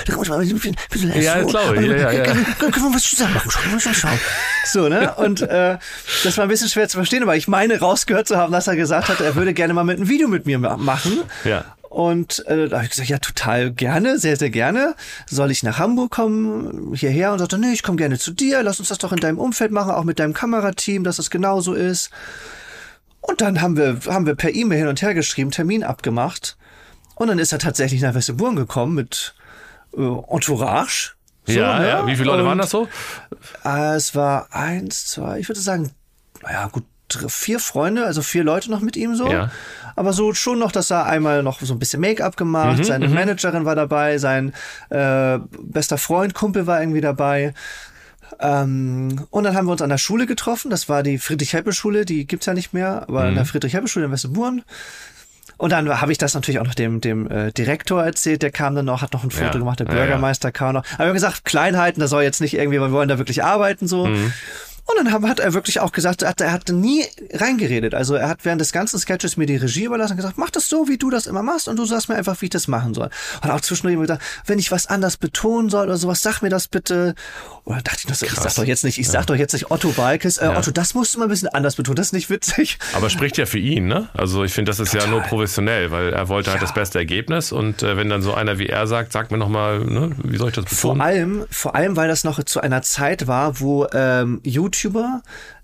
Ja, glaube ich. Ja, ja, ja. Können, wir was zusammen machen? Schauen mal schauen. So, ne? Und äh, das war ein bisschen schwer zu verstehen, aber ich meine rausgehört zu haben, dass er gesagt hat, er würde gerne mal mit einem Video mit mir machen. Ja. Und äh, da habe ich gesagt, ja, total gerne, sehr, sehr gerne. Soll ich nach Hamburg kommen, hierher? Und sagte, nee, ich komme gerne zu dir, lass uns das doch in deinem Umfeld machen, auch mit deinem Kamerateam, dass es genauso ist. Und dann haben wir, haben wir per E-Mail hin und her geschrieben, Termin abgemacht. Und dann ist er tatsächlich nach Westerburg gekommen mit äh, Entourage. So, ja, ne? ja, wie viele Leute Und, waren das so? Äh, es war eins, zwei, ich würde sagen, naja, gut, vier Freunde, also vier Leute noch mit ihm so. Ja. Aber so schon noch, dass er einmal noch so ein bisschen Make-up gemacht, Mhm, seine Managerin war dabei, sein äh, bester Freund, Kumpel war irgendwie dabei. Ähm, und dann haben wir uns an der Schule getroffen. Das war die Friedrich-Heppel-Schule, die gibt's ja nicht mehr, aber Mhm. in der Friedrich-Heppel-Schule in Westerburen. Und dann habe ich das natürlich auch noch dem, dem äh, Direktor erzählt, der kam dann noch, hat noch ein Foto Ja. gemacht, der Ja, ja. Bürgermeister kam noch. Aber wir haben gesagt, Kleinheiten, das soll jetzt nicht irgendwie, wir wollen da wirklich arbeiten so. Mhm. Und dann hat er wirklich auch gesagt, er hat, er hat nie reingeredet. Also er hat während des ganzen Sketches mir die Regie überlassen und gesagt, mach das so, wie du das immer machst und du sagst mir einfach, wie ich das machen soll. Und auch zwischendurch immer gesagt, wenn ich was anders betonen soll oder sowas, sag mir das bitte. Oder dachte ich, das, ich sag doch jetzt nicht, ich sag doch jetzt nicht Otto Walkes, äh, Otto, das musst du mal ein bisschen anders betonen, das ist nicht witzig. Aber spricht ja für ihn, ne? Also ich finde, das ist ja nur professionell, weil er wollte halt das beste Ergebnis und äh, wenn dann so einer wie er sagt, sag mir nochmal, ne, wie soll ich das Vor betonen? allem, vor allem, weil das noch zu einer Zeit war, wo ähm, YouTuber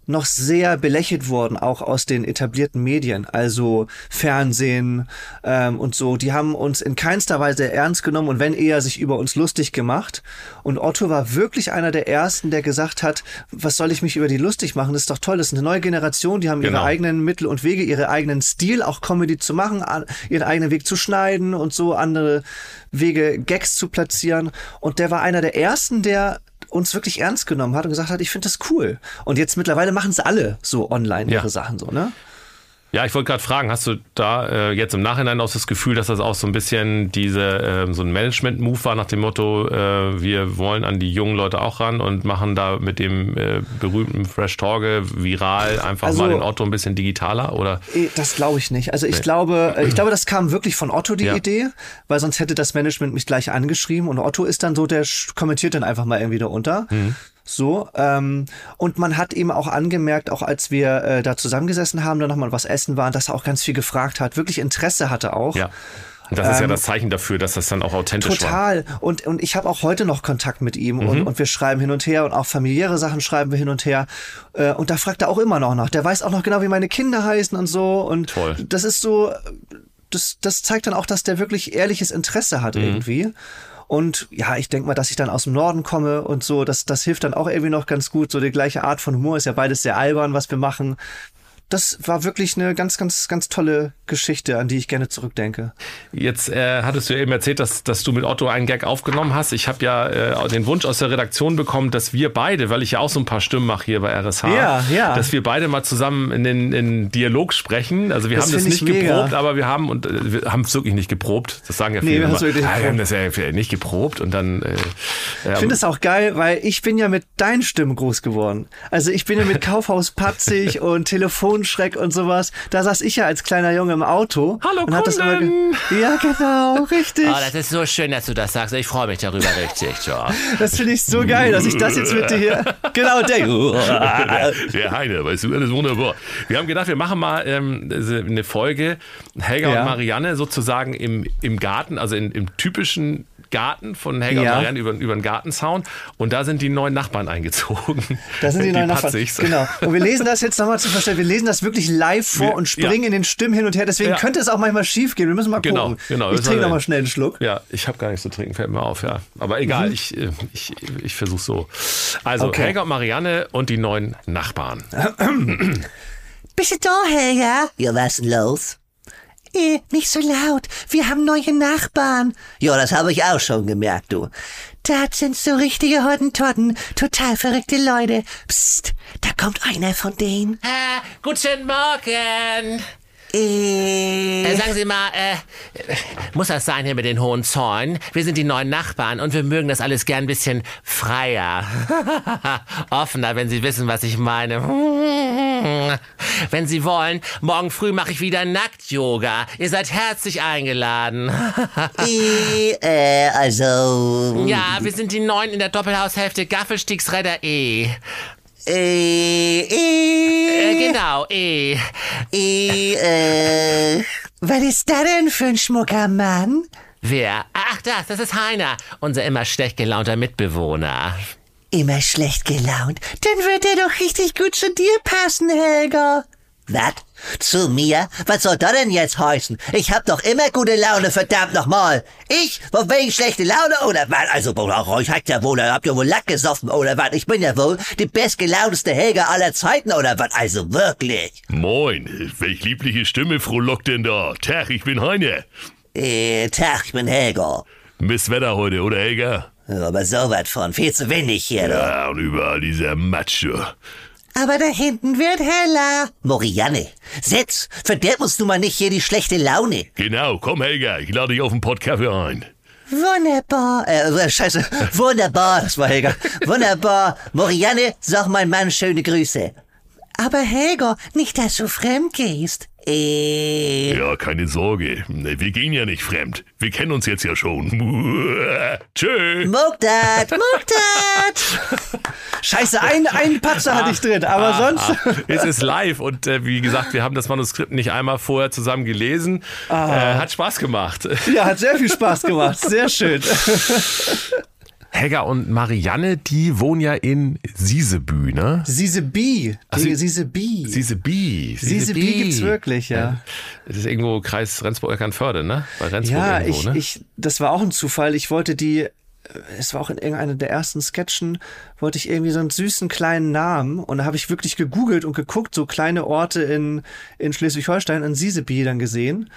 noch sehr belächelt wurden, auch aus den etablierten Medien, also Fernsehen ähm, und so. Die haben uns in keinster Weise ernst genommen und wenn eher sich über uns lustig gemacht. Und Otto war wirklich einer der ersten, der gesagt hat, was soll ich mich über die lustig machen? Das ist doch toll, das ist eine neue Generation, die haben ihre Genau. eigenen Mittel und Wege, ihre eigenen Stil, auch Comedy zu machen, ihren eigenen Weg zu schneiden und so andere Wege, Gags zu platzieren. Und der war einer der ersten, der uns wirklich ernst genommen hat und gesagt hat, ich finde das cool. Und jetzt mittlerweile machen es alle so online Ja. ihre Sachen so, ne? Ja, ich wollte gerade fragen, hast du da äh, jetzt im Nachhinein auch das Gefühl, dass das auch so ein bisschen diese ähm, so ein Management-Move war nach dem Motto, äh, wir wollen an die jungen Leute auch ran und machen da mit dem äh, berühmten Fresh Torge viral einfach Also- mal den Otto ein bisschen digitaler oder? Eh, Das glaube ich nicht. Also ich glaube, äh, ich glaube, das kam wirklich von Otto die Ja. Idee, weil sonst hätte das Management mich gleich angeschrieben und Otto ist dann so, der kommentiert dann einfach mal irgendwie darunter. Mhm. So, ähm, und man hat ihm auch angemerkt, auch als wir äh, da zusammengesessen haben, dann nochmal was essen waren, dass er auch ganz viel gefragt hat, wirklich Interesse hatte auch. Ja. Und das ist ja das Zeichen dafür, dass das dann auch authentisch war. Ähm, Total. Und, und ich habe auch heute noch Kontakt mit ihm Mhm. und, und wir schreiben hin und her und auch familiäre Sachen schreiben wir hin und her. Äh, und da fragt er auch immer noch nach. Der weiß auch noch genau, wie meine Kinder heißen und so. Und Toll. das ist so, das, das zeigt dann auch, dass der wirklich ehrliches Interesse hat Mhm. irgendwie. Und ja, ich denke mal, dass ich dann aus dem Norden komme und so, das, das hilft dann auch irgendwie noch ganz gut. So die gleiche Art von Humor ist ja beides sehr albern, was wir machen. Das war wirklich eine ganz, ganz, ganz tolle Geschichte, an die ich gerne zurückdenke. Jetzt äh, hattest du eben erzählt, dass, dass du mit Otto einen Gag aufgenommen hast. Ich habe ja äh, den Wunsch aus der Redaktion bekommen, dass wir beide, weil ich ja auch so ein paar Stimmen mache hier bei RSH, Ja, ja. dass wir beide mal zusammen in den in Dialog sprechen. Also wir Das haben das nicht mega. geprobt, aber wir haben und äh, wir haben es wirklich nicht geprobt. Das sagen ja Nee, viele wir immer. wirklich Ah, wir haben das ja nicht geprobt und dann. Äh, Ich finde es auch geil, weil ich bin ja mit deinen Stimmen groß geworden. Also ich bin ja mit (laughs) Kaufhaus Patzig und Telefonschreck und sowas. Da saß ich ja als kleiner Junge im Auto. Hallo, und hat das immer ge- Kunden. Ja, genau, richtig. Oh, das ist so schön, dass du das sagst. Ich freue mich darüber richtig, ja. Das finde ich so geil, dass ich das jetzt mit dir hier. Genau, der. (laughs) Der Heine, weißt du, alles wunderbar. Wir haben gedacht, wir machen mal ähm, eine Folge Helga Ja. und Marianne sozusagen im, im Garten, also in, im typischen Garten von Helga Ja. und Marianne über, über den Gartenzaun. Und da sind die neuen Nachbarn eingezogen. Da sind die, neuen Nachbarn. Patzigs. Genau. Und wir lesen das jetzt nochmal zu verstehen. Wir lesen das wirklich live vor Wir- und springen ja. in den Stimmen hin und her. Deswegen Ja. könnte es auch manchmal schief gehen. Wir müssen mal Genau, gucken. genau. Ich trinke nochmal schnell einen Schluck. Ja, ich habe gar nichts zu trinken, fällt mir auf, ja. Aber egal, Mhm. ich, äh, ich, ich versuche so. Also Okay. Helga und Marianne und die neuen Nachbarn. (clears throat) Bist du da, Helga? Ja, was denn los? Eh, nicht so laut. Wir haben neue Nachbarn. Ja, das habe ich auch schon gemerkt, du. Das sind so richtige Hottentotten. Total verrückte Leute. Psst, da kommt einer von denen. Äh, guten Morgen. Eh, Äh, sagen Sie mal, äh, muss das sein hier mit den hohen Zäunen? Wir sind die neuen Nachbarn und wir mögen das alles gern ein bisschen freier. (laughs) Offener, wenn Sie wissen, was ich meine. Wenn Sie wollen, morgen früh mache ich wieder Nackt-Yoga. Ihr seid herzlich eingeladen. (laughs) äh, also, Ja, wir sind die Neuen in der Doppelhaushälfte Gaffelstiegsredder E. eh, Äh, eh, genau, E. eh, äh, was ist da denn für ein schmucker Mann? Wer? Ach, das, das ist Heiner, unser immer schlecht gelaunter Mitbewohner. Immer schlecht gelaunt. Dann wird er doch richtig gut zu dir passen, Helga. Was? Zu mir? Was soll das denn jetzt heißen? Ich hab doch immer gute Laune, verdammt nochmal. Ich? Von wegen schlechte Laune oder was? Also, Bruder, euch habt ja wohl, habt ihr wohl Lack gesoffen oder was? Ich bin ja wohl die bestgelauneste Helga aller Zeiten oder was? Also wirklich. Moin, welch liebliche Stimme frohlockt denn da? Tag, ich bin Heine. Äh, Tag, ich bin Helga. Misswetter heute, oder Helga? Aber so was von. Viel zu windig hier. Ja, und überall dieser Matsche. Aber da hinten wird heller. Morianne, Setz, verderb uns du mal nicht hier die schlechte Laune. Genau, komm Helga, ich lade dich auf einen Pott Kaffee ein. Wunderbar. Äh, scheiße. (laughs) Wunderbar, das war Helga. Wunderbar. Morianne, sag mein Mann schöne Grüße. Aber Helga, nicht, dass du fremd gehst. Äh. Ja, keine Sorge. Wir gehen ja nicht fremd. Wir kennen uns jetzt ja schon. (laughs) Tschö. Mugdat, Mugdat. (laughs) Scheiße, ein, ein Patzer hatte ich drin, aber sonst. Ah, es ist live und äh, wie gesagt, wir haben das Manuskript nicht einmal vorher zusammen gelesen. Äh, hat Spaß gemacht. Ja, hat sehr viel Spaß gemacht. Sehr schön. Helga und Marianne, die wohnen ja in Siesebü, ne? Die Siseby. Sieseby. Siseby gibt's wirklich, ja. Das ist irgendwo Kreis Rendsburg-Eckernförde, ne? Bei Rendsburg Ja, irgendwo, ich, ne? ich, das war auch ein Zufall. Ich wollte die, es war auch in irgendeiner der ersten Sketchen, wollte ich irgendwie so einen süßen kleinen Namen und da habe ich wirklich gegoogelt und geguckt, so kleine Orte in, in Schleswig-Holstein, in Siseby dann gesehen.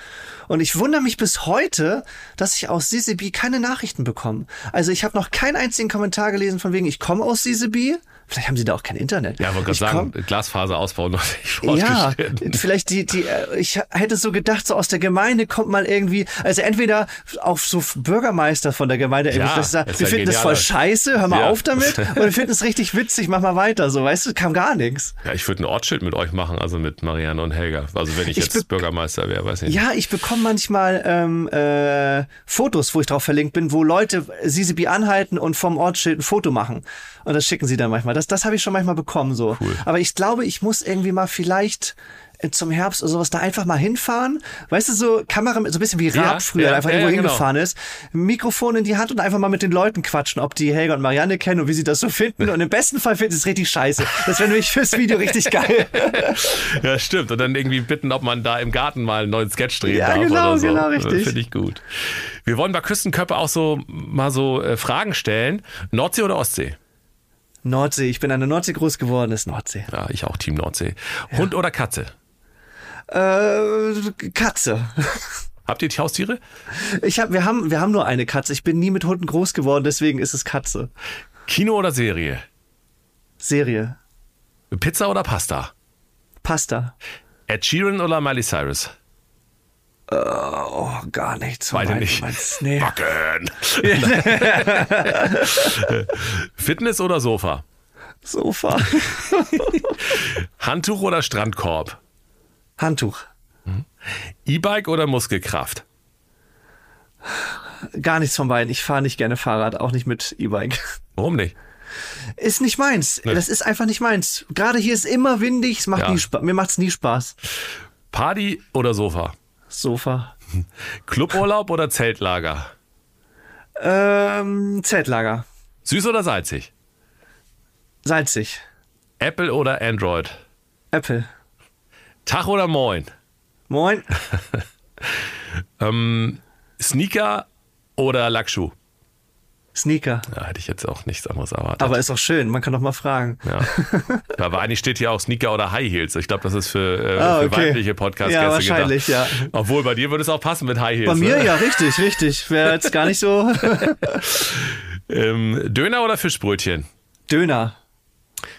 Und ich wundere mich bis heute, dass ich aus Siseby keine Nachrichten bekomme. Also ich habe noch keinen einzigen Kommentar gelesen von wegen, ich komme aus Siseby. Vielleicht haben sie da auch kein Internet. ja, wollte gerade sagen, komm- Glasfaserausbau noch (laughs) nicht ja, vielleicht die, die, äh, ich hätte so gedacht, so aus der Gemeinde kommt mal irgendwie, also entweder auch so Bürgermeister von der Gemeinde, irgendwie, Ja, ist wir ja finden das voll scheiße, hör mal Ja. auf damit, (laughs) oder wir finden es richtig witzig, mach mal weiter, so, weißt du, kam gar nichts. Ja, ich würde ein Ortsschild mit euch machen, also mit Marianne und Helga. Also wenn ich, Ich jetzt Bürgermeister wäre, weiß ich nicht. Ja, ich bekomme manchmal ähm, äh, Fotos, wo ich drauf verlinkt bin, wo Leute Sisibi anhalten und vom Ortsschild ein Foto machen. Und das schicken sie dann manchmal. Das, das habe ich schon manchmal bekommen so. Aber ich glaube, ich muss irgendwie mal vielleicht äh, zum Herbst oder sowas da einfach mal hinfahren. Weißt du, so Kamera, so ein bisschen wie Ja, Raab früher, ja, einfach ja, irgendwo ja, genau. hingefahren ist, Mikrofon in die Hand und einfach mal mit den Leuten quatschen, ob die Helga und Marianne kennen und wie sie das so finden. Und im besten Fall finden sie es richtig scheiße. Das wäre nämlich fürs Video richtig geil. (laughs) Ja, stimmt. Und dann irgendwie bitten, ob man da im Garten mal einen neuen Sketch drehen Ja, darf genau, oder so. genau, richtig. Finde ich gut. Wir wollen bei Küstenköppe auch so mal so äh, Fragen stellen. Nordsee oder Ostsee? Nordsee, ich bin an der Nordsee groß geworden, ist Nordsee. Ja, ich auch Team Nordsee. Hund oder Katze? Äh, Katze. (laughs) Habt ihr Haustiere? Ich hab, wir, haben, wir haben nur eine Katze. Ich bin nie mit Hunden groß geworden, deswegen ist es Katze. Kino oder Serie? Serie. Pizza oder Pasta? Pasta. Ed Sheeran oder Miley Cyrus? Oh, gar nichts. Mein- nicht. meins- Nee. Backen. (laughs) Fitness oder Sofa? Sofa. Handtuch oder Strandkorb? Handtuch. E-Bike oder Muskelkraft? Gar nichts von beiden. Ich fahre nicht gerne Fahrrad, auch nicht mit E-Bike. Warum nicht? Ist nicht meins. Das ist einfach nicht meins. Gerade hier ist immer windig. Es macht Ja. nie Spaß. Mir macht's nie Spaß. Party oder Sofa? Sofa. Cluburlaub oder Zeltlager? Ähm, Zeltlager. Süß oder salzig? Salzig. Apple oder Android? Apple. Tag oder Moin? Moin. (laughs) Ähm, Sneaker oder Lackschuh? Sneaker. Ja, hätte ich jetzt auch nichts anderes erwartet. Aber ist auch schön. Man kann doch mal fragen. ja. (laughs) Aber eigentlich steht hier auch Sneaker oder High Heels. Ich glaube, das ist für, äh, Ah, für okay. weibliche Podcast-Gäste Ja, wahrscheinlich, gedacht. ja. Obwohl, bei dir würde es auch passen mit High Heels. Bei mir ne? ja, richtig, richtig. Wäre jetzt gar nicht so. (laughs) Ähm, Döner oder Fischbrötchen? Döner.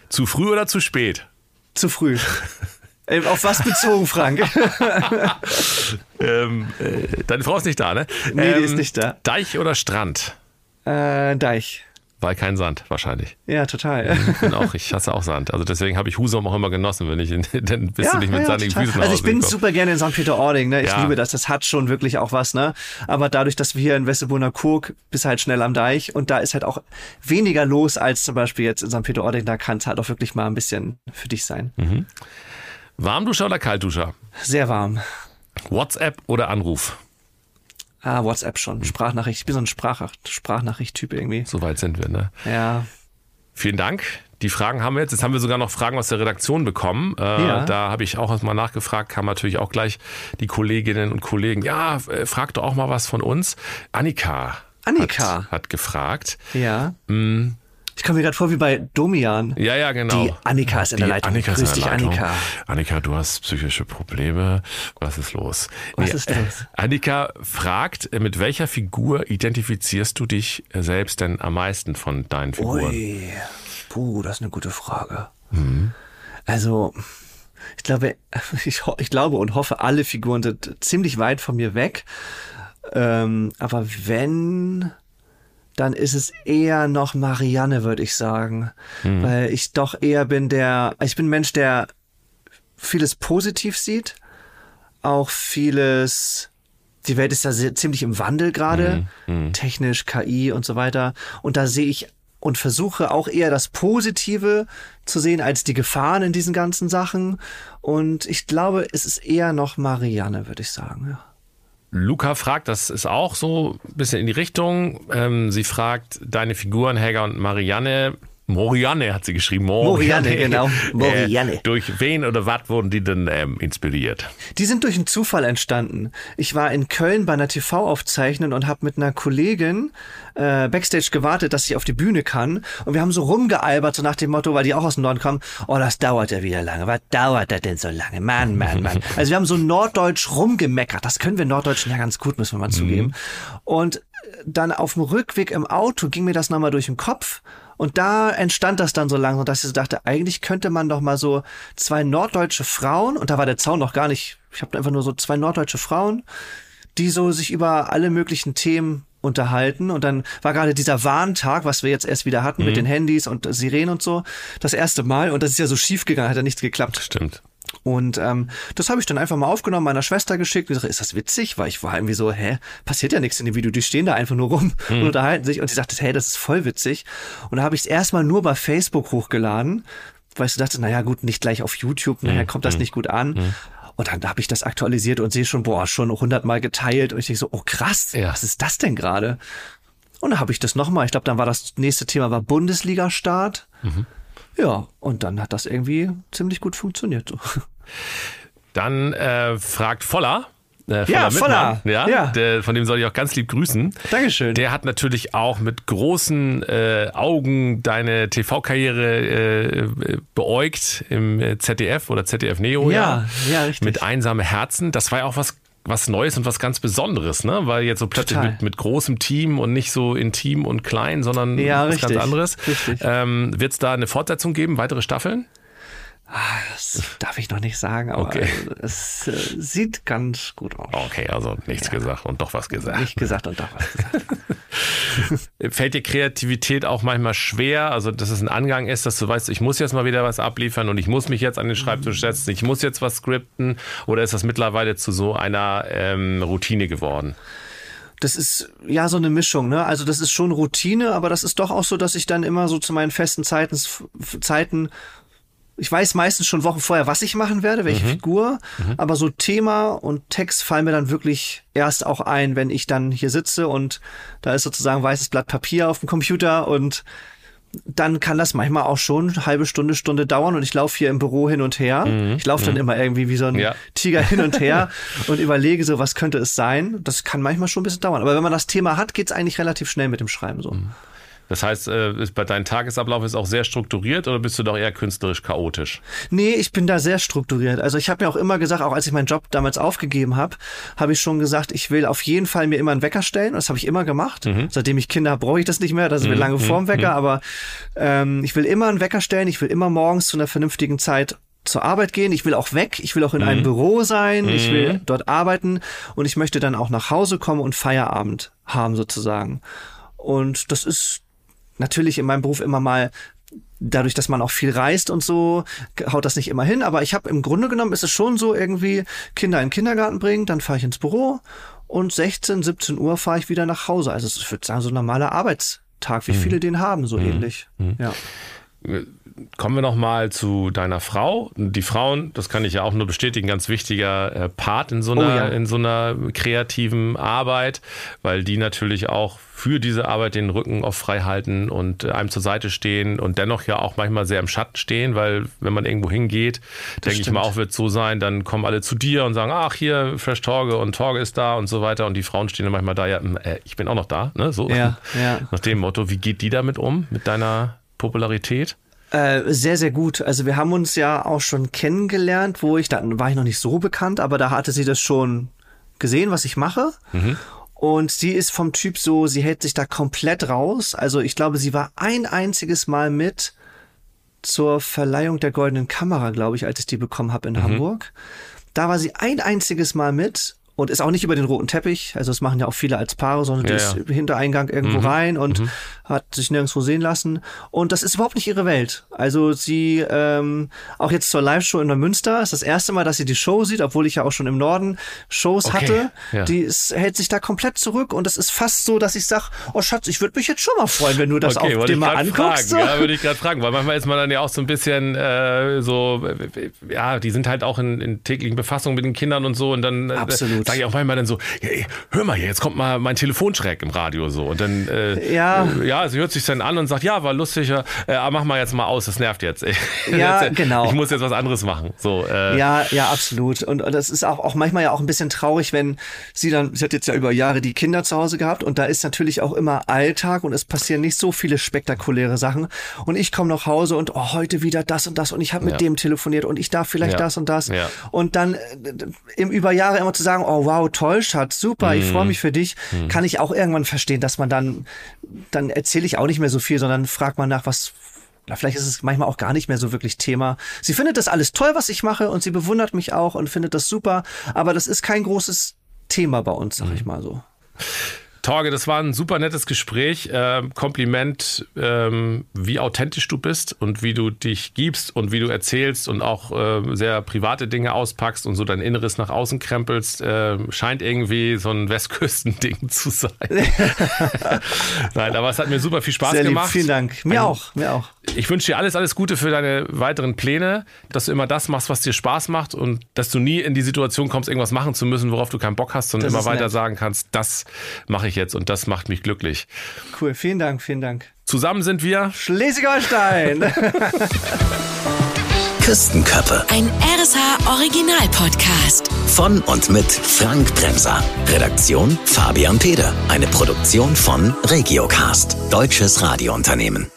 Zu früh oder zu spät? Zu früh. Ey, Auf was bezogen, Frank? (laughs) Ähm, äh, deine Frau ist nicht da, ne? Nee, die ähm, ist nicht da. Deich oder Strand? Äh, Deich. Weil kein Sand, wahrscheinlich. Ja, total. Ich bin auch, ich hasse auch Sand. Also deswegen habe ich Husum auch immer genossen, wenn ich in, (laughs) dann bist du nicht mit sandigen total. Füßen Also ich bin super gerne in St. Peter-Ording, ne? Ich Ja. liebe das. Das hat schon wirklich auch was, ne? Aber dadurch, dass wir hier in Westebrunner Kurk bist halt schnell am Deich und da ist halt auch weniger los als zum Beispiel jetzt in St. Peter-Ording, da kann es halt auch wirklich mal ein bisschen für dich sein. Hm. Warmduscher oder Kaltduscher? Sehr warm. WhatsApp oder Anruf? Ah, WhatsApp schon. Sprachnachricht. Ich bin so ein Sprach Sprachnachricht-Typ irgendwie. So weit sind wir, ne? Ja. Vielen Dank. Die Fragen haben wir jetzt. Jetzt haben wir sogar noch Fragen aus der Redaktion bekommen. Äh, Ja. Da habe ich auch mal nachgefragt, haben natürlich auch gleich die Kolleginnen und Kollegen. Ja, äh, frag doch auch mal was von uns. Annika. Annika. Hat, hat gefragt. Ja. Ich komme mir gerade vor wie bei Domian. Ja, ja, genau. Die Annika ist in der Die Leitung. Annika ist Grüß dich. Annika. Annika, du hast psychische Probleme. Was ist los? Was ist los? Annika fragt, äh, mit welcher Figur identifizierst du dich äh, selbst denn am meisten von deinen Figuren? Ui. Puh, das ist eine gute Frage. Mhm. Also, ich glaube, (laughs) ich, ich glaube und hoffe, alle Figuren sind ziemlich weit von mir weg. Ähm, aber wenn, dann ist es eher noch Marianne, würde ich sagen. Mhm. Weil ich doch eher bin der, ich bin ein Mensch, der vieles positiv sieht, auch vieles, die Welt ist ja sehr, ziemlich im Wandel gerade, technisch, KI und so weiter. Und da sehe ich und versuche auch eher das Positive zu sehen als die Gefahren in diesen ganzen Sachen. Und ich glaube, es ist eher noch Marianne, würde ich sagen. Ja. Luca fragt, das ist auch so ein bisschen in die Richtung. Ähm, sie fragt deine Figuren, Helga und Marianne. Morianne hat sie geschrieben. Morianne, genau. Morianne. Äh, durch wen oder was wurden die denn ähm, inspiriert? Die sind durch einen Zufall entstanden. Ich war in Köln bei einer TV-Aufzeichnung und habe mit einer Kollegin äh, backstage gewartet, dass sie auf die Bühne kann. Und wir haben so rumgealbert, so nach dem Motto, weil die auch aus dem Norden kommen, oh, das dauert ja wieder lange. Was dauert das denn so lange? Mann, Mann, Mann. (laughs) Also wir haben so norddeutsch rumgemeckert. Das können wir Norddeutschen ja ganz gut, müssen wir mal zugeben. Und dann auf dem Rückweg im Auto ging mir das nochmal durch den Kopf. Und da entstand das dann so langsam, dass ich so dachte, eigentlich könnte man doch mal so zwei norddeutsche Frauen, und da war der Zaun noch gar nicht, ich habe einfach nur so zwei norddeutsche Frauen, die so sich über alle möglichen Themen unterhalten. Und dann war gerade dieser Warntag, was wir jetzt erst wieder hatten mit den Handys und Sirenen und so, das erste Mal. Und das ist ja so schief gegangen, hat ja nichts geklappt. Stimmt. Und ähm, das habe ich dann einfach mal aufgenommen, meiner Schwester geschickt. Und gesagt, ist das witzig? Weil ich war irgendwie so, hä, passiert ja nichts in dem Video. Die stehen da einfach nur rum und unterhalten sich. Und sie sagte, hey, das ist voll witzig. Und da habe ich es erstmal nur bei Facebook hochgeladen, weil ich so dachte, naja gut, nicht gleich auf YouTube, nachher kommt das nicht gut an. Und dann habe ich das aktualisiert und sehe schon, boah, schon hundertmal geteilt. Und ich denke so, oh krass, Ja. was ist das denn gerade? Und dann habe ich das nochmal. Ich glaube, dann war das nächste Thema war Bundesliga-Start. Ja, und dann hat das irgendwie ziemlich gut funktioniert. (laughs) Dann äh, fragt Voller. Äh, Ja, Voller. Ja, Ja. Der, von dem soll ich auch ganz lieb grüßen. Dankeschön. Der hat natürlich auch mit großen äh, Augen deine TV-Karriere äh, beäugt im äh, ZDF oder ZDF Neo. Ja, ja, richtig. Mit einsame Herzen. Das war ja auch was was Neues und was ganz Besonderes, ne? Weil jetzt so plötzlich mit, mit großem Team und nicht so intim und klein, sondern Ja, was richtig. ganz anderes. Richtig. Ähm, Wird es da eine Fortsetzung geben, weitere Staffeln? Das darf ich noch nicht sagen, aber Okay. es äh, sieht ganz gut aus. Okay, also nichts gesagt und doch was gesagt. Nicht gesagt und doch was gesagt. (laughs) Fällt dir Kreativität auch manchmal schwer? Also, dass es ein Angang ist, dass du weißt, ich muss jetzt mal wieder was abliefern und ich muss mich jetzt an den Schreibtisch setzen, ich muss jetzt was skripten? Oder ist das mittlerweile zu so einer ähm, Routine geworden? Das ist ja so eine Mischung, ne? Also das ist schon Routine, aber das ist doch auch so, dass ich dann immer so zu meinen festen Zeiten, Zeiten ich weiß meistens schon Wochen vorher, was ich machen werde, welche Figur, aber so Thema und Text fallen mir dann wirklich erst auch ein, wenn ich dann hier sitze und da ist sozusagen weißes Blatt Papier auf dem Computer und dann kann das manchmal auch schon eine halbe Stunde, Stunde dauern und ich laufe hier im Büro hin und her. Ich laufe dann immer irgendwie wie so ein Ja. Tiger hin und her (laughs) und überlege so, was könnte es sein. Das kann manchmal schon ein bisschen dauern. Aber wenn man das Thema hat, geht's eigentlich relativ schnell mit dem Schreiben so. Das heißt, äh, ist bei deinem Tagesablauf ist auch sehr strukturiert oder bist du doch eher künstlerisch chaotisch? Nee, ich bin da sehr strukturiert. Also ich habe mir auch immer gesagt, auch als ich meinen Job damals aufgegeben habe, habe ich schon gesagt, ich will auf jeden Fall mir immer einen Wecker stellen. Das habe ich immer gemacht. Seitdem ich Kinder habe, brauche ich das nicht mehr. Das ist mir lange vorm Wecker. Aber ähm, ich will immer einen Wecker stellen. Ich will immer morgens zu einer vernünftigen Zeit zur Arbeit gehen. Ich will auch weg. Ich will auch in einem Büro sein. Ich will dort arbeiten. Und ich möchte dann auch nach Hause kommen und Feierabend haben sozusagen. Und das ist natürlich in meinem Beruf immer mal dadurch, dass man auch viel reist und so, haut das nicht immer hin. Aber ich habe im Grunde genommen ist es schon so irgendwie Kinder in den Kindergarten bringen, dann fahre ich ins Büro und 16, 17 Uhr fahre ich wieder nach Hause. Also ich würde sagen, so ein normaler Arbeitstag, wie viele den haben, so ähnlich. Ja. Kommen wir noch mal zu deiner Frau. Die Frauen, das kann ich ja auch nur bestätigen, ganz wichtiger äh, Part in so einer, Oh ja. in so einer kreativen Arbeit, weil die natürlich auch für diese Arbeit den Rücken oft frei halten und einem zur Seite stehen und dennoch ja auch manchmal sehr im Schatten stehen, weil wenn man irgendwo hingeht, denke ich mal auch wird so sein, dann kommen alle zu dir und sagen, ach hier Fresh Torge und Torge ist da und so weiter und die Frauen stehen dann manchmal da, ja, hm, äh, ich bin auch noch da, ne, so. Ja, (laughs) ja. Nach dem Motto, wie geht die damit um, mit deiner Popularität? Äh, sehr, sehr gut. Also wir haben uns ja auch schon kennengelernt, wo ich, dann war ich noch nicht so bekannt, aber da hatte sie das schon gesehen, was ich mache. Und sie ist vom Typ so, sie hält sich da komplett raus. Also ich glaube, sie war ein einziges Mal mit zur Verleihung der Goldenen Kamera, glaube ich, als ich die bekommen habe in Hamburg. Da war sie ein einziges Mal mit und ist auch nicht über den roten Teppich. Also das machen ja auch viele als Paare, sondern die Ja, ist ja. Hintereingang irgendwo rein und hat sich nirgendwo sehen lassen. Und das ist überhaupt nicht ihre Welt. Also sie, ähm, auch jetzt zur Live-Show in Neumünster, ist das erste Mal, dass sie die Show sieht, obwohl ich ja auch schon im Norden Shows Okay, hatte. ja. Die ist, hält sich da komplett zurück und es ist fast so, dass ich sag, oh Schatz, ich würde mich jetzt schon mal freuen, wenn du das auch wollte dir mal anguckst. Fragen. Ja, würde ich gerade fragen, weil manchmal ist man dann ja auch so ein bisschen äh, so, ja, die sind halt auch in, in täglichen Befassungen mit den Kindern und so und dann äh, Sage ich auch manchmal dann so, ja, ey, hör mal hier, jetzt kommt mal mein Telefonschreck im Radio so und dann äh, Ja. ja, sie hört sich dann an und sagt, ja, war lustig, äh, mach mal jetzt mal aus, das nervt jetzt. (laughs) Ja, Jetzt, äh, genau. Ich muss jetzt was anderes machen. So, äh, Ja, ja, absolut. Und und das ist auch, auch manchmal ja auch ein bisschen traurig, wenn sie dann, sie hat jetzt ja über Jahre die Kinder zu Hause gehabt und da ist natürlich auch immer Alltag und es passieren nicht so viele spektakuläre Sachen. Und ich komme nach Hause und oh, heute wieder das und das und ich habe mit Ja. dem telefoniert und ich darf vielleicht Ja. das und das. Ja. Und dann äh, im über Jahre immer zu sagen, oh wow, toll, Schatz, super, ich Mhm. freue mich für dich, kann ich auch irgendwann verstehen, dass man dann, dann erzähle ich auch nicht mehr so viel, sondern frag mal nach, was na, vielleicht ist es manchmal auch gar nicht mehr so wirklich Thema. Sie findet das alles toll, was ich mache und sie bewundert mich auch und findet das super, aber das ist kein großes Thema bei uns, sag ich mal so. Torge, das war ein super nettes Gespräch. Ähm, Kompliment, ähm, wie authentisch du bist und wie du dich gibst und wie du erzählst und auch ähm, sehr private Dinge auspackst und so dein Inneres nach außen krempelst. Ähm, scheint irgendwie so ein Westküstending (laughs) zu sein. (laughs) Nein, aber es hat mir super viel Spaß lieb, gemacht. vielen Dank. Mir Ein- auch, mir auch. Ich wünsche dir alles, alles Gute für deine weiteren Pläne, dass du immer das machst, was dir Spaß macht und dass du nie in die Situation kommst, irgendwas machen zu müssen, worauf du keinen Bock hast, sondern Das immer weiter nett. sagen kannst, das mache ich jetzt und das macht mich glücklich. Cool, vielen Dank, vielen Dank. Zusammen sind wir Schleswig-Holstein! (laughs) Küstenköppe Ein RSH Original Podcast. von und mit Frank Bremser. Redaktion Fabian Peder. Eine Produktion von Regiocast, deutsches Radiounternehmen.